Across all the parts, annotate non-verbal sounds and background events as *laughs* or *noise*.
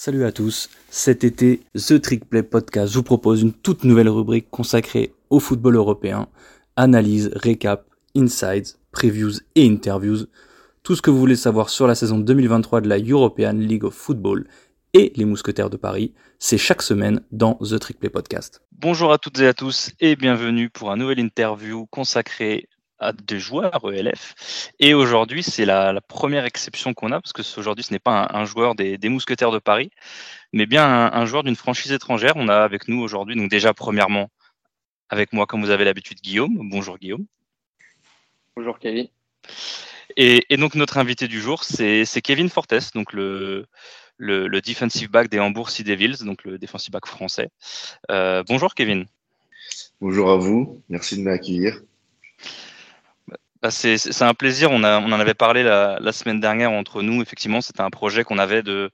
Salut à tous, cet été, The Trick Play Podcast vous propose une toute nouvelle rubrique consacrée au football européen, analyse, récap, insights, previews et interviews, tout ce que vous voulez savoir sur la saison 2023 de la European League of Football et les Mousquetaires de Paris, c'est chaque semaine dans The Trick Play Podcast. Bonjour à toutes et à tous et bienvenue pour un nouvel interview consacré à des joueurs ELF. Et aujourd'hui, c'est la, première exception qu'on a, parce que aujourd'hui, ce n'est pas un, joueur des, Mousquetaires de Paris, mais bien un, joueur d'une franchise étrangère. On a avec nous aujourd'hui, donc déjà, premièrement, avec moi, comme vous avez l'habitude, Guillaume. Bonjour Guillaume. Bonjour Kevin. Et, donc, notre invité du jour, c'est Kevin Fortes, donc le, le, defensive back des Hambourg Sea Devils, donc le defensive back français. Euh, bonjour Kevin. Bonjour à vous, merci de m'accueillir. Bah, c'est un plaisir. On, en avait parlé la, semaine dernière entre nous. Effectivement, c'était un projet qu'on avait de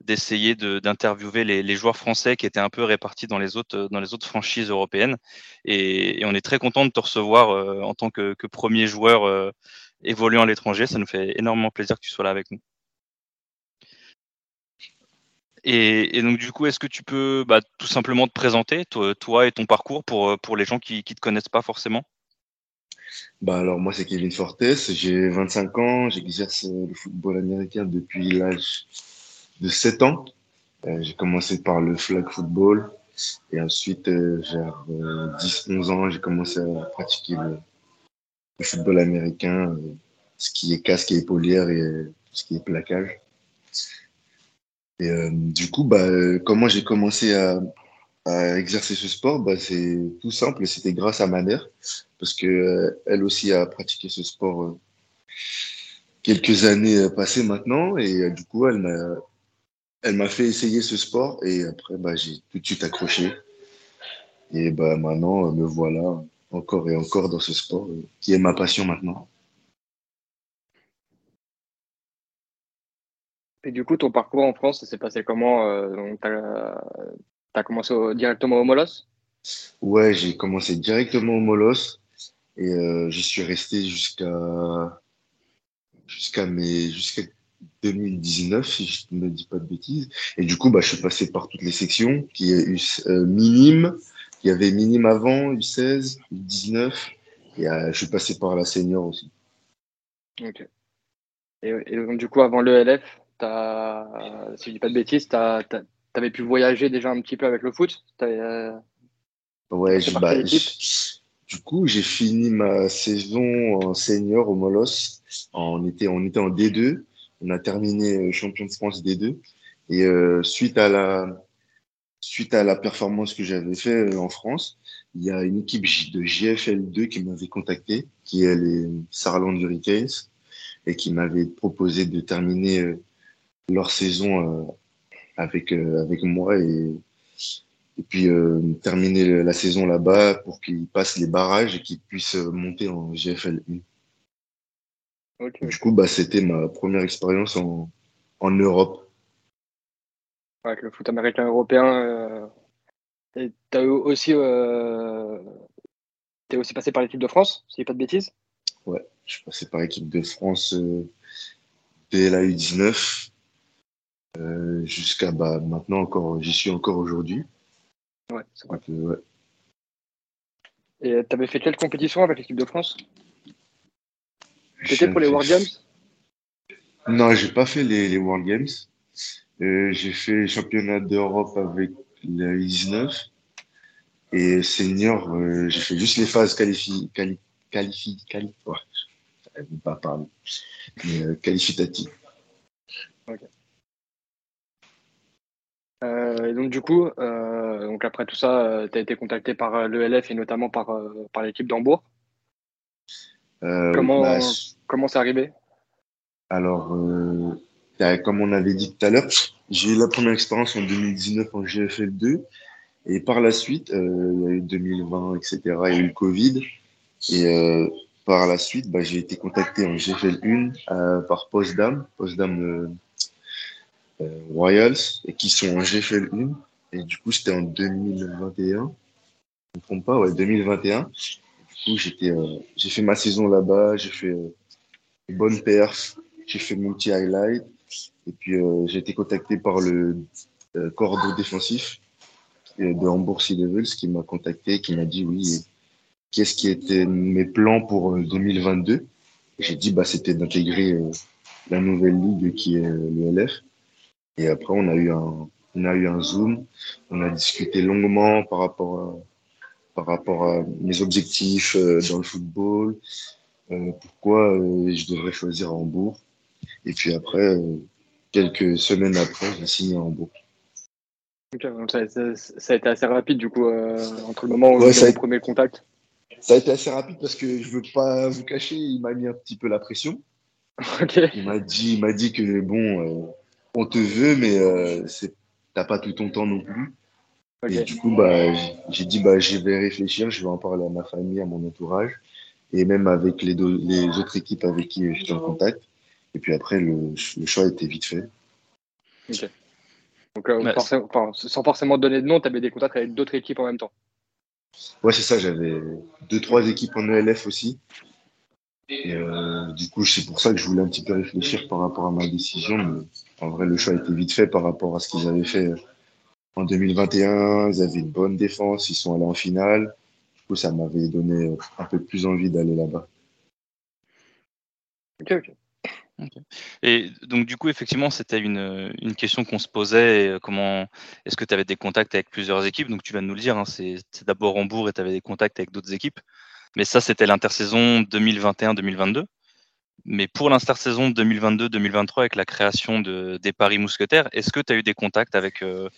d'essayer d'interviewer les, joueurs français qui étaient un peu répartis dans les autres, dans les autres franchises européennes. Et, on est très content de te recevoir euh, en tant que, premier joueur euh, évoluant à l'étranger. Ça nous fait énormément plaisir que tu sois là avec nous. Et, donc du coup, est-ce que tu peux bah, tout simplement te présenter, toi, toi, et ton parcours pour, pour les gens qui ne te connaissent pas forcément? Bah alors moi c'est Kevin Fortes, j'ai 25 ans, j'exerce le football américain depuis l'âge de 7 ans. Euh, j'ai commencé par le flag football et ensuite euh, vers 10-11 euh, ans j'ai commencé à pratiquer le, football américain, ce qui est casque et épaulière et ce qui est plaquage. Et du coup, bah, comment j'ai commencé à, à exercer ce sport, bah, c'est tout simple, c'était grâce à ma mère, parce que euh, elle aussi a pratiqué ce sport euh, quelques années euh, passées maintenant, et du coup, elle m'a, elle m'a fait essayer ce sport, et après, bah, j'ai tout de suite accroché. Et bah, maintenant, me voilà encore et encore dans ce sport, qui est ma passion maintenant. Et du coup, ton parcours en France, ça s'est passé comment tu as commencé directement au Molos? Ouais, j'ai commencé directement au Molos et euh, j'y suis resté jusqu'à jusqu'à mes jusqu'à 2019 si je ne dis pas de bêtises. Et du coup bah je suis passé par toutes les sections qui est eu euh, minime. Il y avait minime avant U16 U19 et euh, je suis passé par la senior aussi. Ok. Et, donc du coup avant l'ELF si je dis pas de bêtises tu as, tu avais pu voyager déjà un petit peu avec le foot euh, Ouais, bah, du coup, j'ai fini ma saison en senior au Molos. On était, on était en D2. On a terminé euh, champion de France D2. Et euh, suite à la suite à la performance que j'avais fait en France, il y a une équipe de JFL2 qui m'avait contacté, qui est les Sarland Hurricanes, et qui m'avait proposé de terminer leur saison avec, euh, avec moi et, et puis euh, terminer la saison là-bas pour qu'ils passent les barrages et qu'ils puissent monter en GFL 1. Du coup, bah, c'était ma première expérience en, en Europe. Avec le foot américain européen. Euh, tu aussi, euh, es aussi passé par l'équipe de France, si je pas de bêtises? Ouais, je suis passé par l'équipe de France euh, dès la U19 euh, jusqu'à bah, maintenant encore, j'y suis encore aujourd'hui. Ouais, c'est vrai. ouais. Et tu avais fait quelle compétition avec l'équipe de France? C'était pour les World Games? Non, j'ai pas fait les, les World Games. Euh, j'ai fait championnat d'Europe avec la 19 et senior, euh, j'ai fait juste les phases qualifi quali qualifi quali ouais, pas parler, mais euh, qualificatives. Okay. Euh, et donc du coup, euh, donc après tout ça, euh, tu as été contacté par l'ELF et notamment par, par l'équipe d'Hambourg. comment bah, comment c'est arrivé? Alors, comme on avait dit tout à l'heure, j'ai eu la première expérience en 2019 en GFL 2 et par la suite, il y a eu 2020, etc. Il y a eu le Covid et par la suite, bah, j'ai été contacté en GFL 1 par Postdam, Postdam euh, Royals et qui sont en GFL 1. Et du coup, c'était en 2021. Je ne me trompe pas, ouais, 2021. Du coup, j'étais, euh, j'ai fait ma saison là-bas, j'ai fait euh, bonne perf, j'ai fait multi-highlight. Et puis, j'ai été contacté par le corps défensif de Hambourg Sea Devils qui m'a contacté, qui m'a dit oui, qu'est-ce qui était mes plans pour 2022. J'ai dit bah c'était d'intégrer la nouvelle ligue qui est le LF. Et après on a eu un on a eu un zoom, on a discuté longuement par rapport à par rapport à mes objectifs dans le football, euh, pourquoi euh, je devrais choisir Hambourg. Et puis après, euh, quelques semaines après, j'ai signé à Hambourg. ça, ça, a été assez rapide du coup entre le moment où vous avez premier contact. Ça a été assez rapide parce que je veux pas vous cacher, il m'a mis un petit peu la pression. *laughs* Il m'a dit, il m'a dit que bon, on te veut, mais euh, t'as pas tout ton temps non plus. Et du coup, bah, j'ai dit, bah, je vais réfléchir, je vais en parler à ma famille, à mon entourage et même avec les, les autres équipes avec qui j'étais en contact. Et puis après, le, le choix était vite fait. Ok. Donc, euh, sans forcément donner de nom, tu avais des contacts avec d'autres équipes en même temps Ouais, c'est ça. J'avais deux, trois équipes en ELF aussi. Et euh, du coup, c'est pour ça que je voulais un petit peu réfléchir par rapport à ma décision. Mais en vrai, le choix était vite fait par rapport à ce qu'ils avaient fait en 2021. Ils avaient une bonne défense. Ils sont allés en finale coup, ça m'avait donné un peu plus envie d'aller là-bas. Ok, ok. Et donc du coup, effectivement, c'était une, une, question qu'on se posait. Comment est-ce que tu avais des contacts avec plusieurs équipes? Donc tu vas nous le dire. Hein, c'est d'abord Hambourg et tu avais des contacts avec d'autres équipes. Mais ça, c'était l'intersaison 2021-2022. Mais pour l'intersaison 2022-2023, avec la création de, des Paris Mousquetaires, est-ce que tu as eu des contacts avec, euh,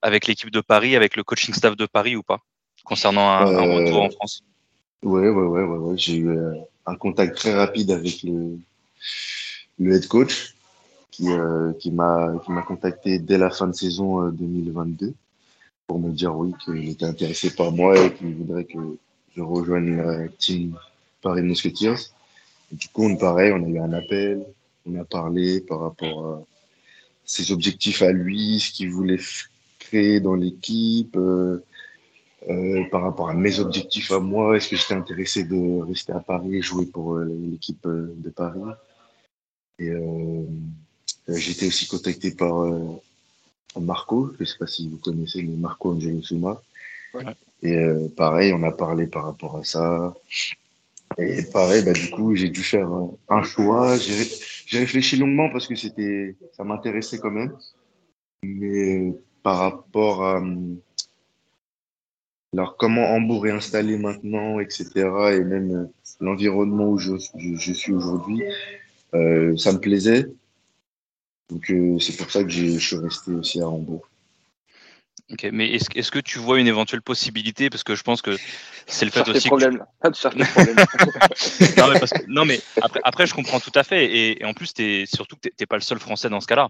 avec l'équipe de Paris, avec le coaching staff de Paris ou pas concernant un, retour en France? Ouais, ouais, ouais, ouais, ouais. J'ai eu euh, un contact très rapide avec le, le head coach qui, euh, qui m'a contacté dès la fin de saison 2022 euh, pour me dire oui qu'il était intéressé par moi et qu'il voudrait que je rejoigne la team Paris Musketeers. Du coup, on pareil, on a eu un appel, on a parlé par rapport à ses objectifs à lui, ce qu'il voulait créer dans l'équipe, euh, par rapport à mes objectifs à moi, est-ce que j'étais intéressé de rester à Paris et jouer pour euh, l'équipe euh, de Paris Et été aussi contacté par Marco, je ne sais pas si vous connaissez, mais Marco Angelosuma. Et pareil, on a parlé par rapport à ça. Et pareil, bah, du coup, j'ai dû faire un choix. J'ai réfléchi longuement parce que c'était, ça m'intéressait quand même. Mais par rapport à, alors, comment Hambourg est installé maintenant, etc., et même euh, l'environnement où je, je, suis aujourd'hui, euh, ça me plaisait. Donc, euh, c'est pour ça que je suis resté aussi à Hambourg. Ok, mais est-ce est que tu vois une éventuelle possibilité? Parce que je pense que c'est le fait aussi. Problèmes, *laughs* *laughs* non, mais non, mais après, après, je comprends tout à fait. Et, en plus, es, surtout que tu n'es pas le seul Français dans ce cas-là.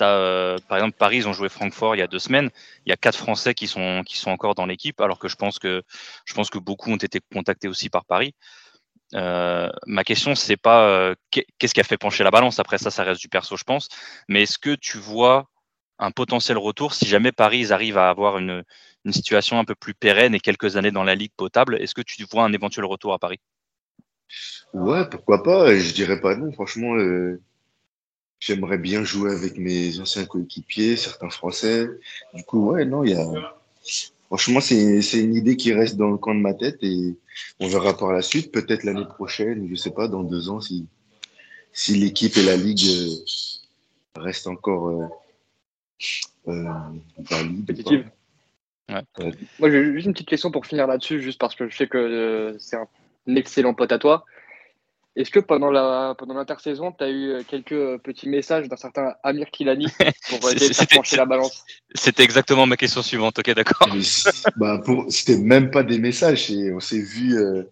Euh, par exemple, Paris, ils ont joué Francfort il y a deux semaines. Il y a quatre Français qui sont, qui sont encore dans l'équipe, alors que je pense que, je pense que beaucoup ont été contactés aussi par Paris. Euh, ma question, c'est pas euh, qu'est-ce qui a fait pencher la balance? Après ça, ça reste du perso, je pense. Mais est-ce que tu vois un potentiel retour si jamais Paris ils arrivent à avoir une, situation un peu plus pérenne et quelques années dans la ligue potable Est-ce que tu vois un éventuel retour à Paris? Ouais, pourquoi pas Je dirais pas non. Franchement, J'aimerais bien jouer avec mes anciens coéquipiers, certains Français. Du coup, ouais, non, il y a. Franchement, c'est une idée qui reste dans le coin de ma tête et on verra par la suite, peut-être l'année prochaine, je sais pas, dans deux ans, si, si l'équipe et la ligue euh, restent encore euh, euh, Ouais. Moi, j'ai juste une petite question pour finir là-dessus, juste parce que je sais que c'est un excellent pote à toi. Est-ce que pendant la pendant l'intersaison, tu as eu euh, quelques euh, petits messages d'un certain Amir Kilani *laughs* pour essayer de faire la balance C'était exactement ma question suivante. Ok, d'accord. bah c'était même pas des messages. On s'est vu, euh,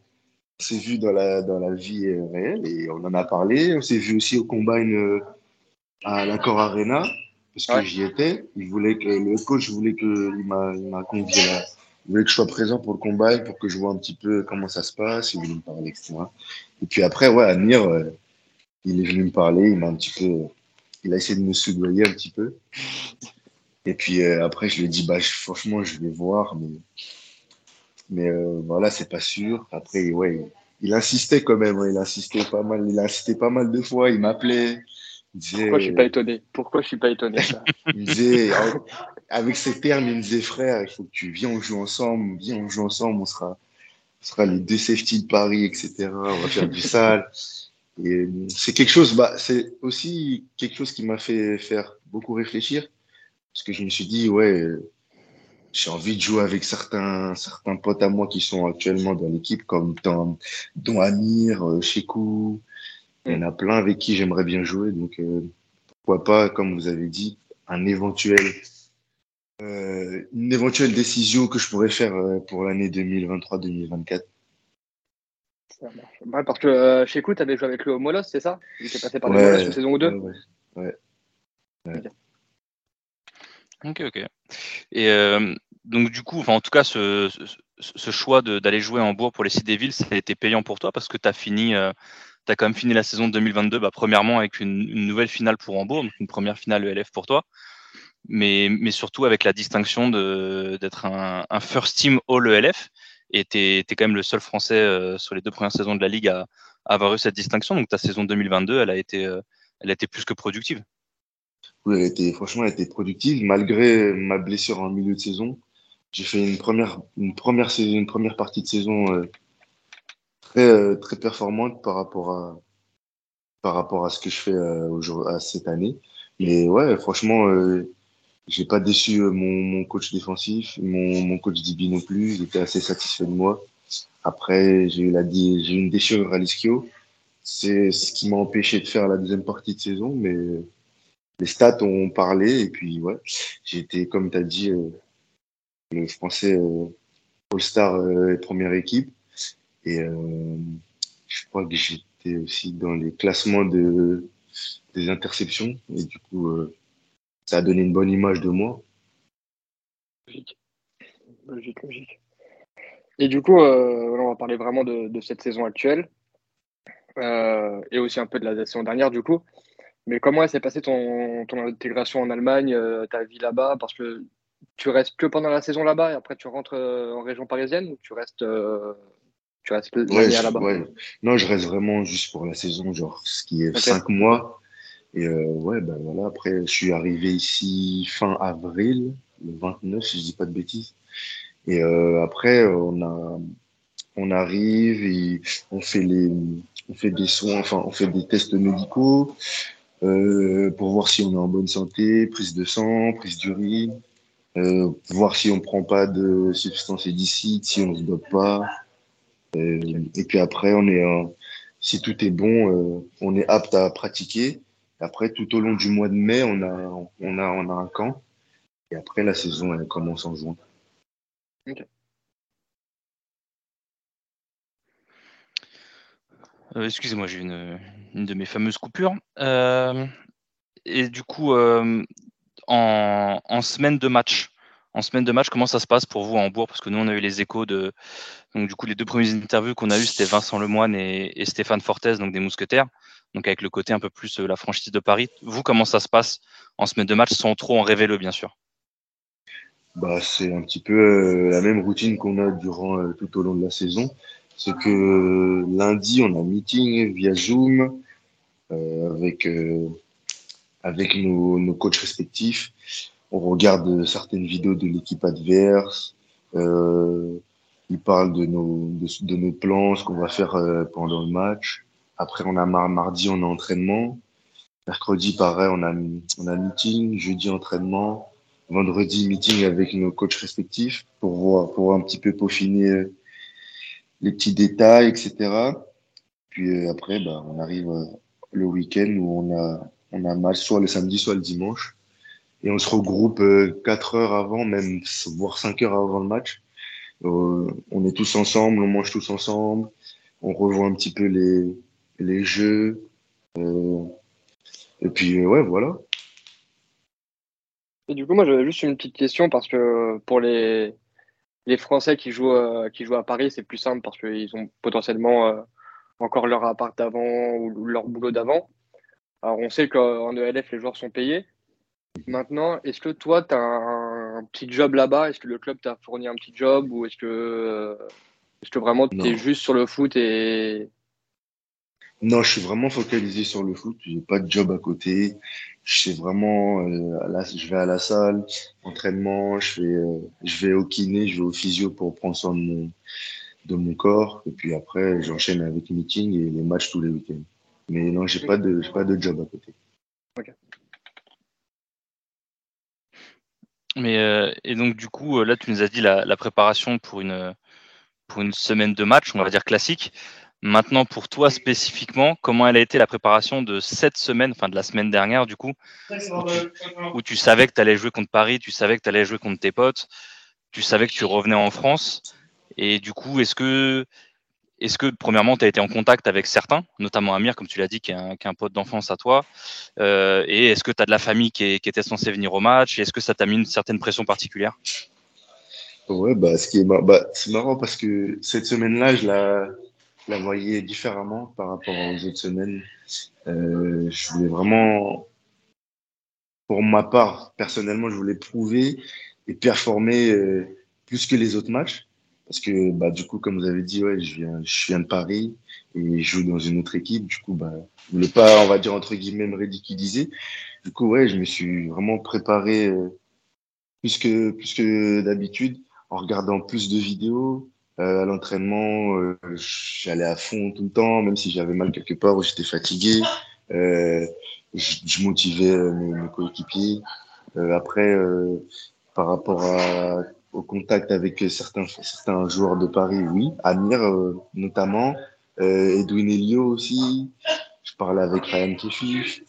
s'est vu dans la dans la vie réelle et on en a parlé. On s'est vu aussi au combine à l'Accor Arena parce que j'y étais. Il voulait que le coach voulait que il m'a convié là il voulait que je sois présent pour le combat, pour que je vois un petit peu comment ça se passe, il voulait me parler, etc. Et puis après, ouais, Amir, euh, il est venu me parler, il m'a un petit peu, il a essayé de me soudoyer un petit peu. Et puis euh, après, je lui ai dit, bah, franchement, je vais voir, mais, mais euh, voilà, c'est pas sûr. Après, ouais, il, insistait quand même, il insistait pas mal, il a insisté pas mal de fois, il m'appelait, Pourquoi je suis pas étonné? Pourquoi je suis pas étonné Il *laughs* disait, avec ces termes, il me disait frère, il faut que tu viens, on joue ensemble, viens, on joue ensemble, on sera, on sera les deux safety de Paris, etc. On va faire du *laughs* sale. Et c'est quelque chose, bah, c'est aussi quelque chose qui m'a fait faire beaucoup réfléchir, parce que je me suis dit, ouais, j'ai envie de jouer avec certains, certains potes à moi qui sont actuellement dans l'équipe, comme dans, dont Amir, euh, Chekou. Il y en a plein avec qui j'aimerais bien jouer. Donc, euh, pourquoi pas, comme vous avez dit, un éventuel, euh, une éventuelle décision que je pourrais faire pour l'année 2023-2024. Ouais, parce que chez tu avais joué avec le Molos, c'est ça? Il était passé par le Molos saison ou deux? Ouais, ouais. ouais. Ok, ok. Et euh, donc du coup, en tout cas, ce, ce, choix d'aller jouer en Bourg pour les villes, ça a été payant pour toi parce que tu as fini, euh, as quand même fini la saison 2022, bah, premièrement avec une, nouvelle finale pour Hambourg, donc une première finale ELF pour toi, mais, surtout avec la distinction d'être un, first team All ELF. Et tu es, quand même le seul Français euh, sur les deux premières saisons de la Ligue à, avoir eu cette distinction. Donc ta saison 2022, elle a été, euh, elle a été plus que productive. Oui, elle était, franchement, elle était productive. Malgré ma blessure en milieu de saison, j'ai fait une première, partie de saison euh, très, euh, très performante par rapport, à, par rapport à ce que je fais euh, à cette année. Mais ouais, franchement, euh, j'ai pas déçu mon, mon, coach défensif, mon, mon coach DB non plus. Il était assez satisfait de moi. Après, j'ai eu, la, j'ai une déchirure à l'ischio. C'est ce qui m'a empêché de faire la deuxième partie de saison, mais les stats ont parlé et puis ouais, j'ai été comme tu as dit euh, le français euh, All-Star euh, première équipe et euh, je crois que j'étais aussi dans les classements de des interceptions et du coup euh, ça a donné une bonne image de moi. Logique, logique, logique. Et du coup, on va parler vraiment de, de cette saison actuelle et aussi un peu de la saison dernière du coup. Mais comment s'est passée ton, ton, intégration en Allemagne, euh, ta vie là-bas? Parce que tu restes que pendant la saison là-bas et après tu rentres euh, en région parisienne ou tu restes, euh, tu restes ouais, là-bas ouais. Non, je reste vraiment juste pour la saison, genre ce qui est okay. cinq mois. Et euh, ouais, ben voilà, après je suis arrivé ici fin avril, le 29, si je dis pas de bêtises. Et euh, après, on a, on arrive et on fait les, on fait des soins, enfin, on fait des tests médicaux, euh, pour voir si on est en bonne santé, prise de sang, prise d'urine, euh, voir si on prend pas de substances illicites, si on se dope pas. Euh, et puis après, on est, si tout est bon, euh, on est apte à pratiquer. Après, tout au long du mois de mai, on a, on a, on a un camp. Et après, la saison, elle commence en juin. Okay. Euh, excusez-moi, j'ai une, une, de mes fameuses coupures. Euh, et du coup, euh, en, en, semaine de match, en semaine de match, comment ça se passe pour vous en Bourg Parce que nous, on a eu les échos de. Donc, du coup, les deux premières interviews qu'on a eues, c'était Vincent Lemoine et, et, Stéphane Fortes, donc des Mousquetaires. Donc, avec le côté un peu plus la franchise de Paris. Vous, comment ça se passe en semaine de match, sans trop en révéler, bien sûr? Bah, C'est un petit peu la même routine qu'on a durant tout au long de la saison c'est que lundi, on a un meeting via Zoom euh, avec, euh, avec nos, nos, coachs respectifs. On regarde certaines vidéos de l'équipe adverse. Euh, ils parlent de nos, de, nos plans, ce qu'on va faire euh, pendant le match. Après, on a mardi, on a entraînement. Mercredi, pareil, on a, on a meeting. Jeudi, entraînement. Vendredi, meeting avec nos coachs respectifs pour voir, pour un petit peu peaufiner les petits détails, etc. Puis euh, après, bah, on arrive euh, le week-end où on a, on a match soit le samedi, soit le dimanche. Et on se regroupe euh, 4 heures avant, même voire 5 heures avant le match. Euh, on est tous ensemble, on mange tous ensemble, on revoit un petit peu les, les jeux. Euh, et puis, ouais, voilà. Et du coup, moi, j'avais juste une petite question parce que pour les, les Français qui jouent, euh, qui jouent à Paris, c'est plus simple parce qu'ils ont potentiellement euh, encore leur appart d'avant ou leur boulot d'avant. Alors, on sait qu'en ELF, les joueurs sont payés. Maintenant, est-ce que toi, tu as un, petit job là-bas? Est-ce que le club t'a fourni un petit job ou est-ce que, euh, est-ce que vraiment tu es juste sur le foot et. Non, je suis vraiment focalisé sur le foot. J'ai pas de job à côté. Je sais vraiment, euh, je vais à la salle, entraînement, je vais, euh, je vais au kiné, je vais au physio pour prendre soin de mon, de mon corps. Et puis après, j'enchaîne avec meeting et les matchs tous les week-ends. Mais non, j'ai pas de, pas de job à côté. Ok. Mais euh, et donc du coup, là, tu nous as dit la, la préparation pour une pour une semaine de match, on va dire classique. Maintenant, pour toi spécifiquement, comment elle a été la préparation de cette semaine, enfin de la semaine dernière, du coup, où tu, savais que tu allais jouer contre Paris, tu savais que tu allais jouer contre tes potes, tu savais que tu revenais en France. Et du coup, est-ce que, est-ce que premièrement, tu as été en contact avec certains, notamment Amir, comme tu l'as dit, qui est un, pote d'enfance à toi euh, Et est-ce que tu as de la famille qui, était censée venir au match est-ce que ça t'a mis une certaine pression particulière? Ouais, bah, ce qui est, bah, c'est marrant parce que cette semaine-là, je la, la voyais différemment par rapport aux autres semaines. Euh, je voulais vraiment, pour ma part, personnellement, je voulais prouver et performer euh, plus que les autres matchs. Parce que, bah, du coup, comme vous avez dit, ouais, je viens, je viens de Paris et je joue dans une autre équipe. Du coup, bah, je voulais pas, on va dire, entre guillemets, me ridiculiser. Du coup, ouais, je me suis vraiment préparé euh, plus que, plus que d'habitude en regardant plus de vidéos, euh, à l'entraînement, euh, j'allais à fond tout le temps, même si j'avais mal quelque part ou j'étais fatigué. Euh, je, je, motivais euh, mes, mes coéquipiers. Euh, après, par rapport à, au contact avec certains, certains joueurs de Paris, oui. Amir, notamment. Edwin Elio aussi. Je parlais avec Ryan Kefi.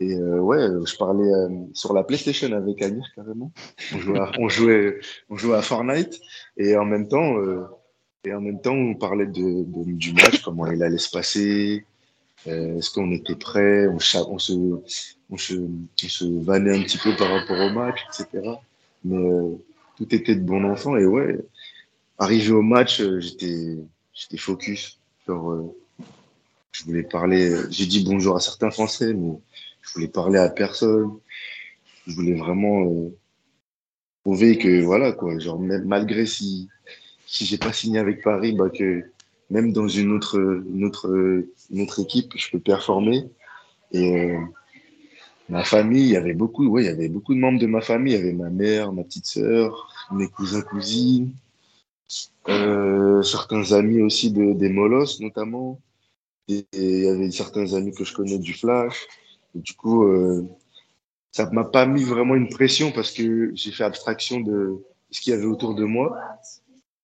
Et euh, ouais, je parlais sur la PlayStation avec Amir carrément. On jouait, à, *laughs* on jouait, on jouait à Fortnite et en même temps, euh, et en même temps, on parlait de, de, du match, comment il allait se passer, euh, est-ce qu'on était prêt, on, on, se, on, se, on se vannait un petit peu par rapport au match, etc. Mais euh, tout était de bon enfant. Et ouais, arrivé au match, euh, j'étais, j'étais focus. Genre, euh, je voulais parler, j'ai dit bonjour à certains Français, mais je voulais parler à personne. Je voulais vraiment euh, prouver que, voilà, quoi, genre, même, malgré si si j'ai pas signé avec Paris, bah que même dans une autre, une autre, une autre équipe, je peux performer. Et euh, ma famille, il y avait beaucoup, ouais, il y avait beaucoup de membres de ma famille. Il y avait ma mère, ma petite sœur, mes cousins, cousines, euh, certains amis aussi de, des Molos notamment. Et, il y avait certains amis que je connais du Flash. Du coup, euh, ça m'a pas mis vraiment une pression parce que j'ai fait abstraction de ce qu'il y avait autour de moi.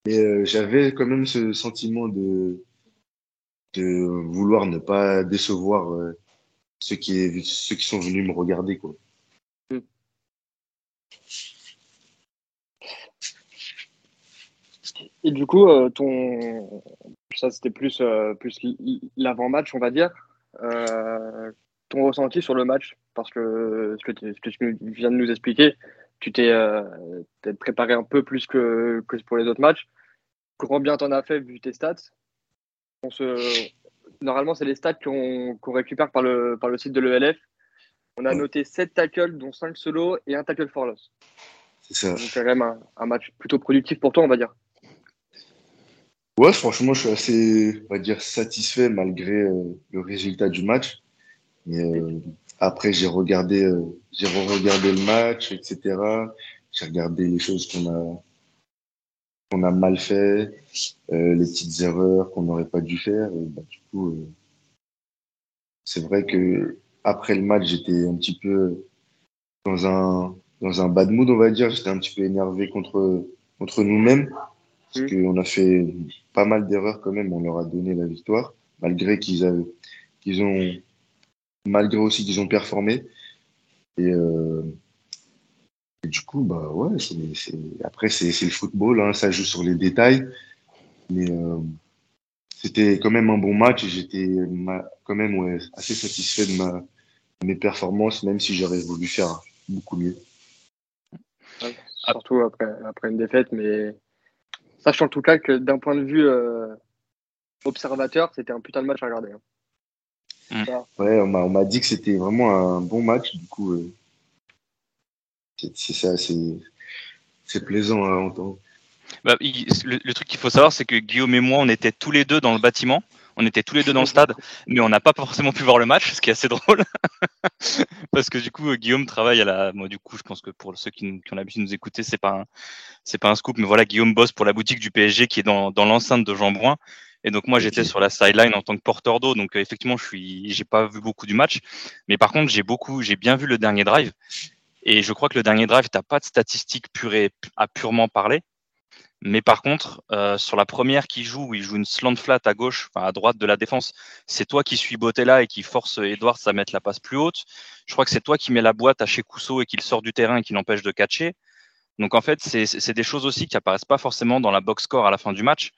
Mais euh, j'avais quand même ce sentiment de, de vouloir ne pas décevoir euh, ceux, qui, sont venus me regarder. Quoi. Et du coup, euh, ton... ça c'était plus, plus l'avant-match, on va dire. ton ressenti sur le match, parce que ce que, tu, viens de nous expliquer, tu t'es préparé un peu plus que, pour les autres matchs. Combien t'en as fait vu tes stats? Normalement, c'est les stats qu'on récupère par le, par le site de l'ELF. On a noté 7 tackles, dont 5 solos et un tackle for loss. C'est ça. Donc, c'est quand même un, match plutôt productif pour toi, on va dire. Ouais, franchement, je suis assez, on va dire, satisfait malgré euh, le résultat du match. Mais euh, après, j'ai regardé, euh, j'ai regardé le match, etc. J'ai regardé les choses qu'on a, qu'on a mal fait, euh, les petites erreurs qu'on n'aurait pas dû faire. Bah, du coup, euh, c'est vrai que après le match, j'étais un petit peu dans un dans un bad mood, on va dire. J'étais un petit peu énervé contre contre nous-mêmes parce qu'on a fait pas mal d'erreurs quand même. On leur a donné la victoire malgré qu'ils avaient qu'ils ont malgré aussi qu'ils ont performé. Et euh, et du coup, bah ouais, après, c'est le football, hein, ça joue sur les détails. Mais euh, c'était quand même un bon match et j'étais quand même ouais, assez satisfait de, ma, mes performances, même si j'aurais voulu faire beaucoup mieux. surtout après, après une défaite, mais sachant en tout cas que d'un point de vue euh, observateur, c'était un putain de match à regarder. Hein. Mmh. Ouais, on m'a dit que c'était vraiment un bon match, du coup. Euh, c'est ça, c'est plaisant à entendre. Bah, le, truc qu'il faut savoir, c'est que Guillaume et moi, on était tous les deux dans le bâtiment. On était tous les deux dans le stade, *laughs* mais on n'a pas forcément pu voir le match, ce qui est assez drôle. *laughs* Parce que du coup, Guillaume travaille à la. Moi, du coup, je pense que pour ceux qui, ont l'habitude de nous écouter, c'est pas pas un scoop, mais voilà, Guillaume bosse pour la boutique du PSG qui est dans, dans l'enceinte de Jean Brun. Et donc moi j'étais sur la sideline en tant que porteur d'eau, donc euh, effectivement je suis, j'ai pas vu beaucoup du match, mais par contre j'ai beaucoup, j'ai bien vu le dernier drive. Et je crois que le dernier drive, t'as pas de statistiques pure à purement parler. Mais par contre, euh, sur la première qui joue, où il joue une slant flat à gauche, enfin à droite de la défense, c'est toi qui suis Botella et qui force Edwards à mettre la passe plus haute. Je crois que c'est toi qui mets la boîte à chez Cousseau et qui le sort du terrain et qui l'empêche de catcher. Donc en fait, c'est des choses aussi qui apparaissent pas forcément dans la box score à la fin du match.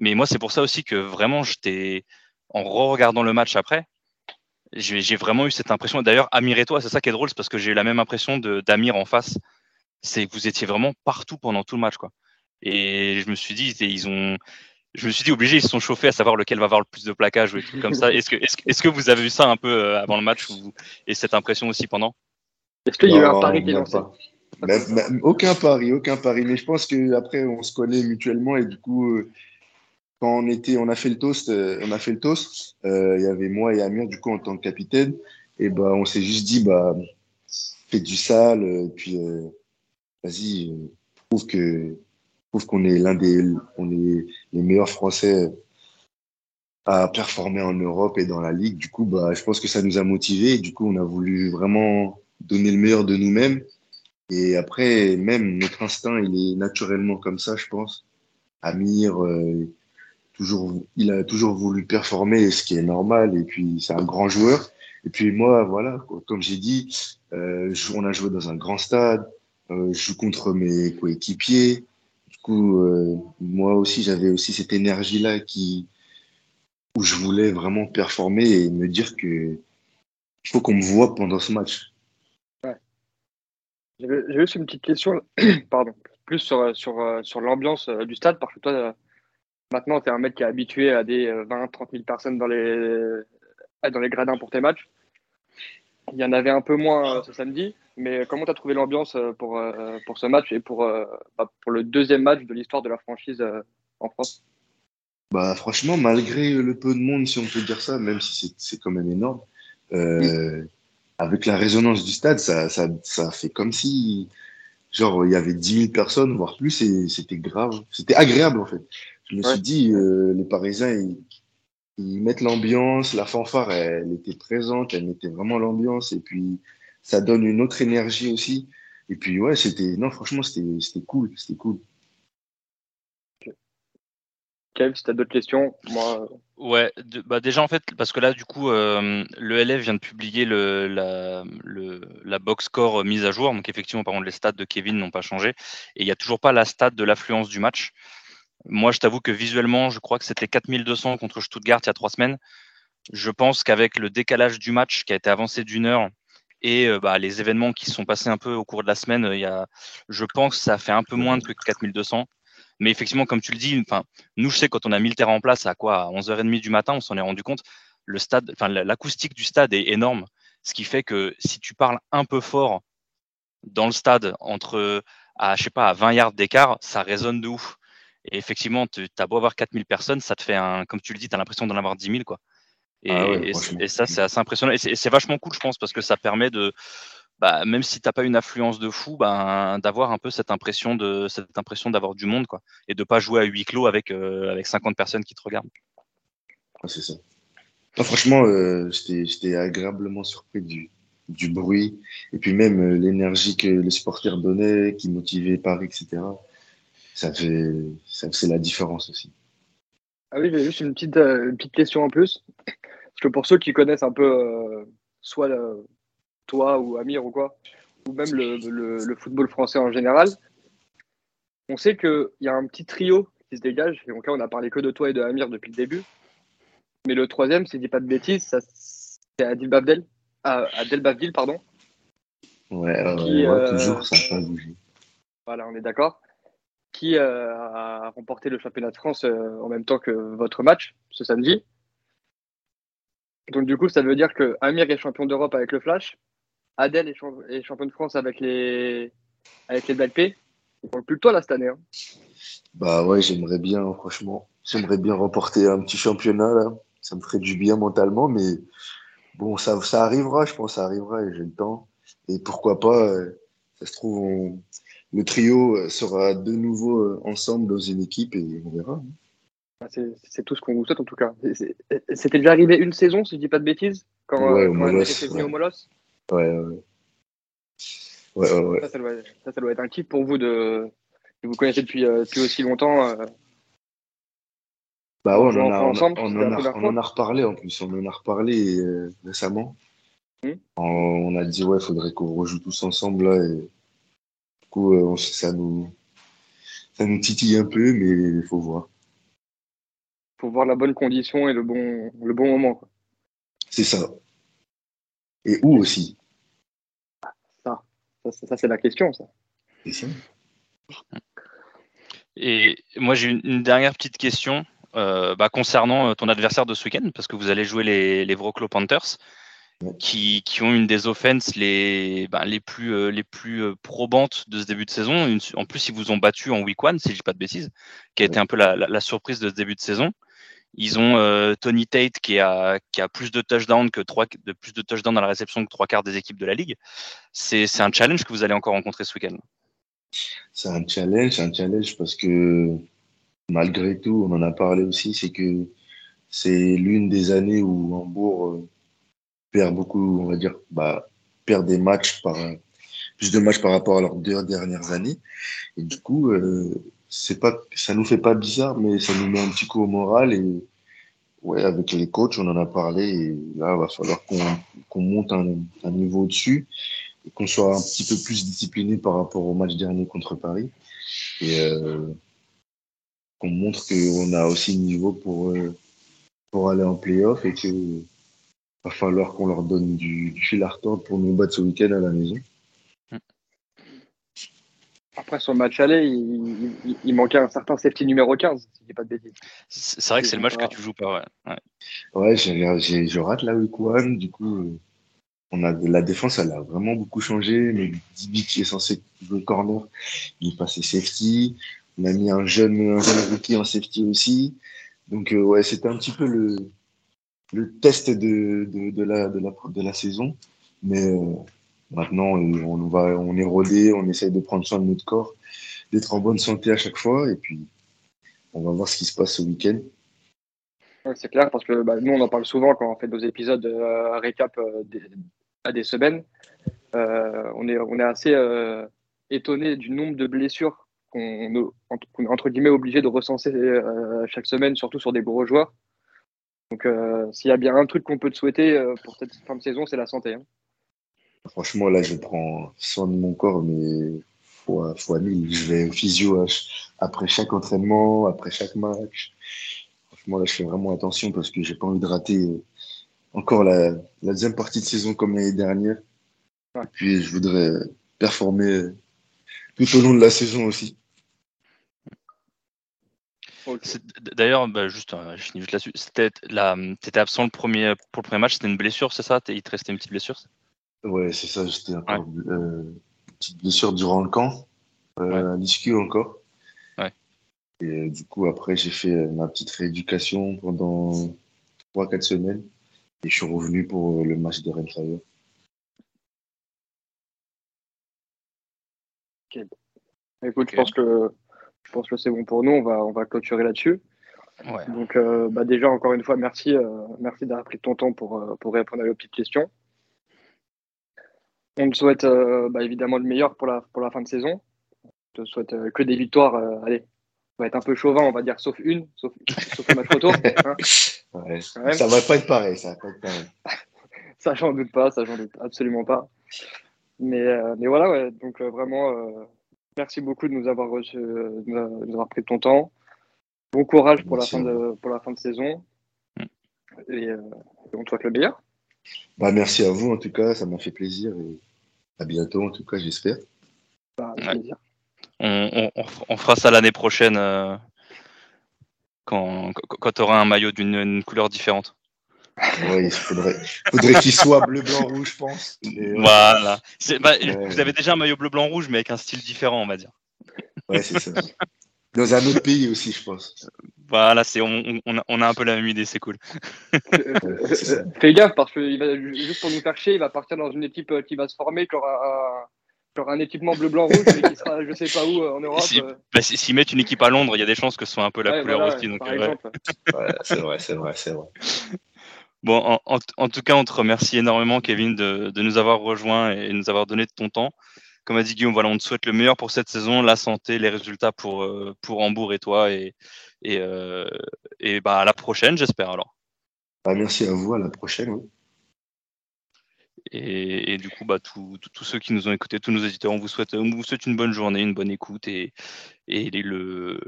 Mais moi, c'est pour ça aussi que vraiment, j'étais en re-regardant le match après, j'ai vraiment eu cette impression. D'ailleurs, Amir et toi, c'est ça qui est drôle, c'est parce que j'ai eu la même impression d'Amir en face. C'est que vous étiez vraiment partout pendant tout le match, quoi. Et je me suis dit, ils ont, je me suis dit obligé, ils se sont chauffés à savoir lequel va avoir le plus de plaquage ou des trucs comme ça. Est-ce que, est-ce, que vous avez eu ça un peu euh, avant le match ou, et cette impression aussi pendant? Est-ce qu'il y a eu un pari qui est lancé Aucun pari, aucun pari. Mais je pense qu'après, on se connaît mutuellement et du coup, euh, quand on était, on a fait le toast, euh, on a fait le toast. Euh, il y avait moi et Amir du coup en tant que capitaine. Et bah, on s'est juste dit bah, fais du sale, et puis euh, vas-y, prouve que prouve qu'on est l'un des, on est les meilleurs Français à performer en Europe et dans la ligue. Du coup, bah, je pense que ça nous a motivés. Du coup, on a voulu vraiment donner le meilleur de nous-mêmes. Et après, même notre instinct, il est naturellement comme ça, je pense. Amir, toujours, il a toujours voulu performer, ce qui est normal. Et puis, c'est un grand joueur. Et puis moi, voilà, comme j'ai dit, euh, on a joué dans un grand stade. Euh, je joue contre mes coéquipiers. Du coup, euh, moi aussi, j'avais aussi cette énergie-là qui, où je voulais vraiment performer et me dire que il faut qu'on me voit pendant ce match. Ouais. J'ai juste une petite question, *clears throat* pardon, plus sur, sur, sur l'ambiance du stade, parce que toi, Maintenant, tu es un mec qui est habitué à des 20, 30 000 personnes dans les, dans les gradins pour tes matchs. Il y en avait un peu moins euh, ce samedi, mais comment tu as trouvé l'ambiance euh, pour, euh, pour ce match et pour, bah, pour le deuxième match de l'histoire de la franchise en France? Bah, Franchement, malgré le peu de monde, si on peut dire ça, même si c'est quand même énorme, avec la résonance du stade, ça, ça, ça fait comme si genre il y avait 10 000 personnes, voire plus, et c'était grave. C'était agréable en fait je me suis dit, euh, les Parisiens, ils, mettent l'ambiance, la fanfare, elle, était présente, elle mettait vraiment l'ambiance, et puis ça donne une autre énergie aussi. Et puis ouais, c'était, non, franchement, c'était cool, c'était cool. Kev, si tu as d'autres questions, moi. Ouais, bah déjà en fait, parce que là, du coup, euh, le LF vient de publier le, la, le, la box score mise à jour. Donc, effectivement, par contre, les stats de Kevin n'ont pas changé. Et il n'y a toujours pas la stat de l'affluence du match. Moi, je t'avoue que visuellement, je crois que c'était 4200 contre Stuttgart il y a trois semaines. Je pense qu'avec le décalage du match qui a été avancé d'une heure et euh, bah, les événements qui se sont passés un peu au cours de la semaine, il y a, je pense que ça fait un peu moins que 4200. Mais effectivement, comme tu le dis, nous, je sais, quand on a mis le terrain en place à quoi, à 11h30 du matin, on s'en est rendu compte. Le stade, l'acoustique du stade est énorme. Ce qui fait que si tu parles un peu fort dans le stade entre, à, je sais pas, à 20 yards d'écart, ça résonne de ouf. Et effectivement, tu as beau avoir 4000 personnes, ça te fait un, comme tu le dis, tu as l'impression d'en avoir 10 000. Quoi. Et, ah et, ça, c'est assez impressionnant. Et c'est vachement cool, je pense, parce que ça permet de, bah, même si tu n'as pas une affluence de fou, bah, d'avoir un peu cette impression de cette impression d'avoir du monde, quoi, et de pas jouer à huis clos avec euh, avec 50 personnes qui te regardent. Ah, c'est ça. franchement, euh, j'étais agréablement surpris du, du bruit et puis même euh, l'énergie que les supporters donnaient, qui motivaient Paris, etc ça fait, ça fait la différence aussi. Ah oui, j'ai juste une petite, euh, une petite question en plus. Parce que pour ceux qui connaissent un peu, euh, soit toi ou Amir ou quoi, ou même le, le, football français en général, on sait qu'il y a un petit trio qui se dégage. Et donc là, on a parlé que de toi et de Amir depuis le début. Mais le troisième, si je dis pas de bêtises, c'est Adil Bavdel, ah, Adel Bavdil, pardon. Ouais, ouais, toujours, ça n'a pas bougé. Voilà, on est d'accord qui euh, a remporté le championnat de France euh, en même temps que votre match ce samedi. Donc du coup, ça veut dire que Amir est champion d'Europe avec le Flash, Adèle est, champion de France avec les avec les P. On plus que toi là cette année. Hein. Bah ouais, j'aimerais bien, franchement. J'aimerais bien remporter un petit championnat, là. Ça me ferait du bien mentalement, mais bon, ça, ça arrivera, je pense, ça arrivera et j'ai le temps. Et pourquoi pas, euh, ça se trouve, le trio euh, sera de nouveau euh, ensemble dans une équipe et on verra. Bah, c'est tout ce qu'on vous souhaite en tout cas. C'était déjà arrivé une saison, si je dis pas de bêtises, quand, ouais, quand Molos, venu au Molos Ouais, ouais. ouais, Ça, ça doit, ça, ça doit être un kiff pour vous de, vous connaissez depuis, depuis aussi longtemps. Bah ouais, on, en a, ensemble, on, en a, on en a reparlé en plus, on en a reparlé euh, récemment. Hmm. On, a dit ouais, il faudrait qu'on rejoue tous ensemble là. Et, coup, euh, ça nous ça nous titille un peu, mais il faut voir. Il faut voir la bonne condition et le bon le bon moment. C'est ça. Et où aussi Ça, ça, ça c'est la question, ça. C'est ça. Et moi, j'ai une, dernière petite question. Euh, bah, concernant euh, ton adversaire de ce week-end, parce que vous allez jouer les, les Wroclaw Panthers, qui, qui, ont une des offenses les, bah, les plus, euh, les plus euh, probantes de ce début de saison. Une, en plus, ils vous ont battu en week one, si je dis pas de bêtises, qui a été un peu la, la, la, surprise de ce début de saison. Ils ont euh, Tony Tate qui a, qui a plus de touchdowns que trois, de plus de touchdowns dans la réception que trois quarts des équipes de la ligue. C'est un challenge que vous allez encore rencontrer ce week-end. C'est un challenge, un challenge parce que malgré tout, on en a parlé aussi, c'est que c'est l'une des années où Hambourg perd beaucoup, on va dire, bah, perd des matchs par plus de matchs par rapport à leurs deux dernières années. Et du coup, euh, c'est pas, ça nous fait pas bizarre, mais ça nous met un petit coup au moral. Et ouais, avec les coachs, on en a parlé. Et là, il va falloir qu'on qu'on monte un, un niveau au-dessus et qu'on soit un petit peu plus discipliné par rapport au match dernier contre Paris. Et euh, qu'on montre qu'on a aussi le niveau pour, euh, pour aller en playoff et qu'il va falloir qu'on leur donne du, du, fil à retordre pour nous battre ce week-end à la maison. Après, sur le match aller, il, il, il, manquait un certain safety numéro 15, si je dis pas de bêtises. C'est vrai que c'est le match que tu joues pas, ouais. Ouais, ouais je rate la week one, du coup, on a, la défense, elle a vraiment beaucoup changé, mais Dibi qui est censé jouer corner, il est passé safety. On a mis un jeune, un jeune rookie en safety aussi. Donc, euh, ouais, c'était un petit peu le, le test de, de, la, de, la, de la saison. Mais euh, maintenant, on, va, on est rodé, on essaye de prendre soin de notre corps, d'être en bonne santé à chaque fois. Et puis, on va voir ce qui se passe ce week-end. C'est clair, parce que bah, nous, on en parle souvent quand on fait nos épisodes euh, récap euh, à des semaines. Euh, on, est, on est assez étonné du nombre de blessures qu'on qu est entre guillemets obligé de recenser chaque semaine, surtout sur des gros joueurs. Donc, euh, s'il y a bien un truc qu'on peut te souhaiter euh, pour cette fin de saison, c'est la santé. Hein. Franchement, là, je prends soin de mon corps, mais fois, fois mille. Je vais au physio après chaque entraînement, après chaque match. Franchement, là, je fais vraiment attention parce que j'ai pas envie de rater encore la, la deuxième partie de saison comme l'année dernière. Ouais. Et puis, je voudrais performer tout au long de la saison aussi. Okay. D'ailleurs, bah, juste, euh, je finis juste là-dessus. Tu étais absent le premier, pour le premier match, c'était une blessure, c'est ça? Il te restait une petite blessure Ouais, c'est ça. J'étais ouais. euh, une petite blessure durant le camp, euh, ouais. à l'ISQ encore. Ouais. Et euh, du coup, après, j'ai fait ma petite rééducation pendant 3-4 semaines. Et je suis revenu pour le match de Renfire. Okay. Écoute, okay. je pense que je pense que c'est bon pour nous. On va on va clôturer là-dessus. Ouais. Donc euh, bah déjà encore une fois merci euh, merci d'avoir pris ton temps pour euh, pour répondre à vos petites questions. On te souhaite bah, évidemment le meilleur pour la pour la fin de saison. On te souhaite que des victoires. allez, on va être un peu chauvin, on va dire sauf une, sauf, sauf le match retour. Hein *laughs* ouais, ça va pas être pareil, ça va pas être pareil. *laughs* ça j'en doute pas, ça j'en doute absolument pas. Mais, mais voilà, donc vraiment, merci beaucoup de nous avoir reçu, de nous avoir pris ton temps. Bon courage pour la, fin de, pour la fin de saison. Et, et on te souhaite le meilleur. Bah, merci à vous en tout cas, ça m'a fait plaisir et à bientôt en tout cas, j'espère. Bah, plaisir. On, on, on, fera ça l'année prochaine quand, quand tu auras un maillot d'une couleur différente. Oui, il faudrait, faudrait qu'il soit bleu, blanc, rouge, je pense. Et, voilà. Bah, euh... Vous avez déjà un maillot bleu, blanc, rouge, mais avec un style différent, on va dire. Ouais, c'est ça. Dans un autre pays aussi, je pense. Voilà, c'est on, on, a, un peu la même idée, c'est cool. *laughs* Fais gaffe parce que juste pour nous faire chier, il va partir dans une équipe qui va se former, qui aura un équipement bleu blanc rouge mais qui sera je sais pas où en Europe. Si, bah, s'ils mettent une équipe à Londres, il y a des chances que ce soit un peu la couleur aussi. Donc, c'est vrai, c'est vrai, c'est vrai. Bon, en, tout cas, on te remercie énormément, Kevin, de, nous avoir rejoints et de nous avoir donné de ton temps. Comme a dit Guillaume, voilà, on te souhaite le meilleur pour cette saison, la santé, les résultats pour, euh, pour Hambourg et toi. Et, euh, et bah, à la prochaine, j'espère alors. Bah, merci à vous, à la prochaine. Et, du coup, bah, tous ceux qui nous ont écoutés, tous nos éditeurs, on vous souhaite, vous souhaite une bonne journée, une bonne écoute et, le,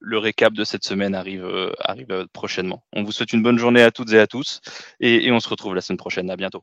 le, récap de cette semaine arrive, euh, arrive prochainement. On vous souhaite une bonne journée à toutes et à tous et, et on se retrouve la semaine prochaine. À bientôt.